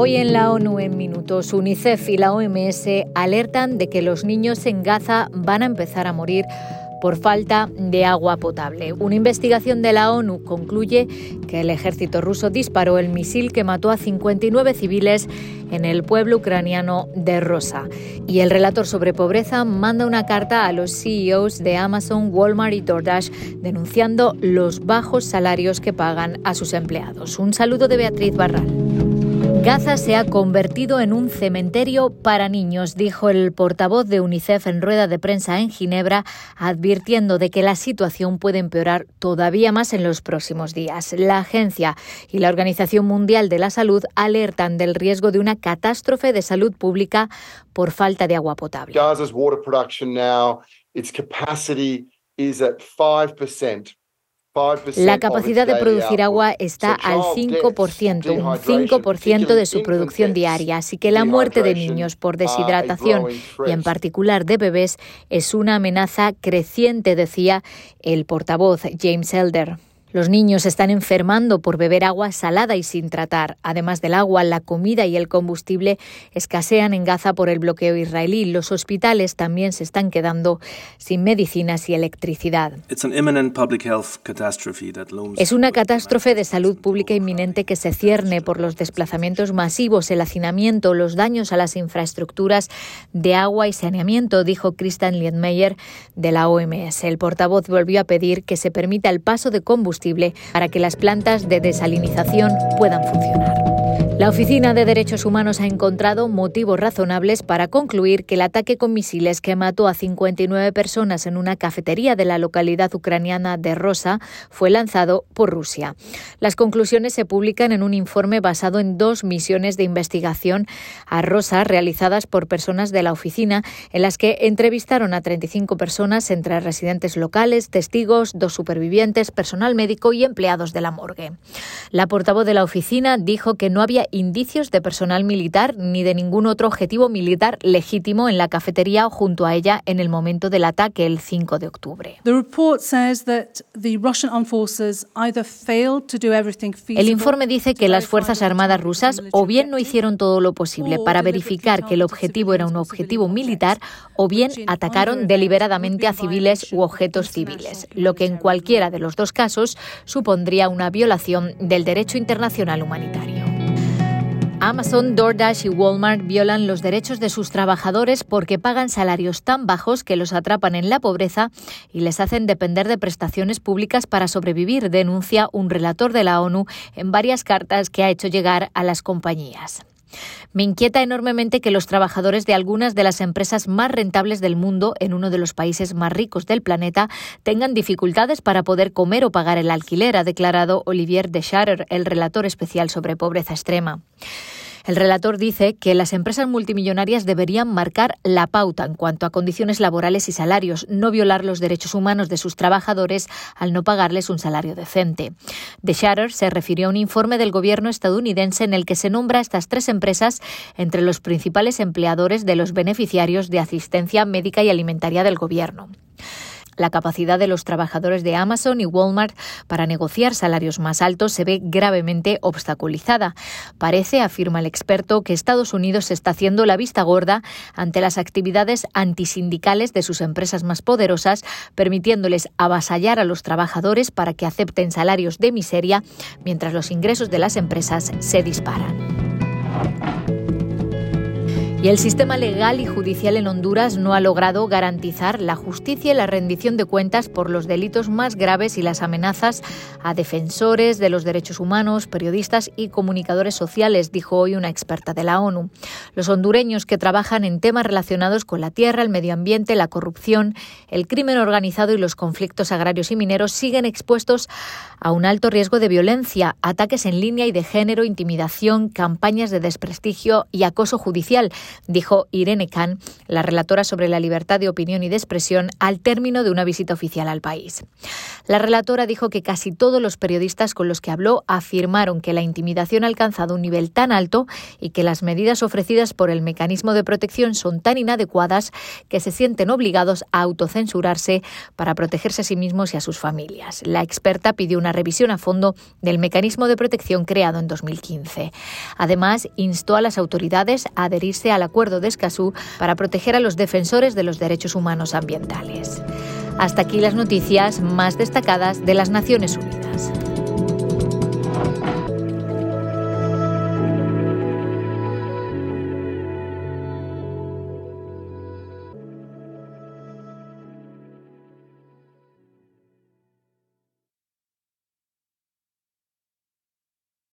Hoy en la ONU en minutos, UNICEF y la OMS alertan de que los niños en Gaza van a empezar a morir por falta de agua potable. Una investigación de la ONU concluye que el ejército ruso disparó el misil que mató a 59 civiles en el pueblo ucraniano de Rosa. Y el relator sobre pobreza manda una carta a los CEOs de Amazon, Walmart y DoorDash denunciando los bajos salarios que pagan a sus empleados. Un saludo de Beatriz Barral. Gaza se ha convertido en un cementerio para niños, dijo el portavoz de UNICEF en rueda de prensa en Ginebra, advirtiendo de que la situación puede empeorar todavía más en los próximos días. La agencia y la Organización Mundial de la Salud alertan del riesgo de una catástrofe de salud pública por falta de agua potable. Gaza's water production now, its capacity is at 5%. La capacidad de producir agua está al 5%, un 5% de su producción diaria, así que la muerte de niños por deshidratación y en particular de bebés es una amenaza creciente, decía el portavoz James Elder. Los niños están enfermando por beber agua salada y sin tratar. Además del agua, la comida y el combustible escasean en Gaza por el bloqueo israelí. Los hospitales también se están quedando sin medicinas y electricidad. Es una catástrofe de salud pública inminente que se cierne por los desplazamientos masivos, el hacinamiento, los daños a las infraestructuras de agua y saneamiento, dijo Christian Liedmeyer de la OMS. El portavoz volvió a pedir que se permita el paso de combustible para que las plantas de desalinización puedan funcionar. La Oficina de Derechos Humanos ha encontrado motivos razonables para concluir que el ataque con misiles que mató a 59 personas en una cafetería de la localidad ucraniana de Rosa fue lanzado por Rusia. Las conclusiones se publican en un informe basado en dos misiones de investigación a Rosa realizadas por personas de la oficina, en las que entrevistaron a 35 personas entre residentes locales, testigos, dos supervivientes, personal médico y empleados de la morgue. La portavoz de la oficina dijo que no había indicios de personal militar ni de ningún otro objetivo militar legítimo en la cafetería o junto a ella en el momento del ataque el 5 de octubre. El informe dice que las Fuerzas Armadas rusas o bien no hicieron todo lo posible para verificar que el objetivo era un objetivo militar o bien atacaron deliberadamente a civiles u objetos civiles, lo que en cualquiera de los dos casos supondría una violación del derecho internacional humanitario. Amazon, DoorDash y Walmart violan los derechos de sus trabajadores porque pagan salarios tan bajos que los atrapan en la pobreza y les hacen depender de prestaciones públicas para sobrevivir, denuncia un relator de la ONU en varias cartas que ha hecho llegar a las compañías. Me inquieta enormemente que los trabajadores de algunas de las empresas más rentables del mundo en uno de los países más ricos del planeta tengan dificultades para poder comer o pagar el alquiler, ha declarado Olivier de Scharer, el relator especial sobre pobreza extrema. El relator dice que las empresas multimillonarias deberían marcar la pauta en cuanto a condiciones laborales y salarios, no violar los derechos humanos de sus trabajadores al no pagarles un salario decente. The Shatter se refirió a un informe del gobierno estadounidense en el que se nombra a estas tres empresas entre los principales empleadores de los beneficiarios de asistencia médica y alimentaria del gobierno. La capacidad de los trabajadores de Amazon y Walmart para negociar salarios más altos se ve gravemente obstaculizada. Parece, afirma el experto, que Estados Unidos está haciendo la vista gorda ante las actividades antisindicales de sus empresas más poderosas, permitiéndoles avasallar a los trabajadores para que acepten salarios de miseria mientras los ingresos de las empresas se disparan. Y el sistema legal y judicial en Honduras no ha logrado garantizar la justicia y la rendición de cuentas por los delitos más graves y las amenazas a defensores de los derechos humanos, periodistas y comunicadores sociales, dijo hoy una experta de la ONU. Los hondureños que trabajan en temas relacionados con la tierra, el medio ambiente, la corrupción, el crimen organizado y los conflictos agrarios y mineros siguen expuestos a un alto riesgo de violencia, ataques en línea y de género, intimidación, campañas de desprestigio y acoso judicial dijo Irene Khan, la relatora sobre la libertad de opinión y de expresión, al término de una visita oficial al país. La relatora dijo que casi todos los periodistas con los que habló afirmaron que la intimidación ha alcanzado un nivel tan alto y que las medidas ofrecidas por el mecanismo de protección son tan inadecuadas que se sienten obligados a autocensurarse para protegerse a sí mismos y a sus familias. La experta pidió una revisión a fondo del mecanismo de protección creado en 2015. Además, instó a las autoridades a adherirse al acuerdo de Escazú para proteger a los defensores de los derechos humanos ambientales. Hasta aquí las noticias más destacadas de las Naciones Unidas.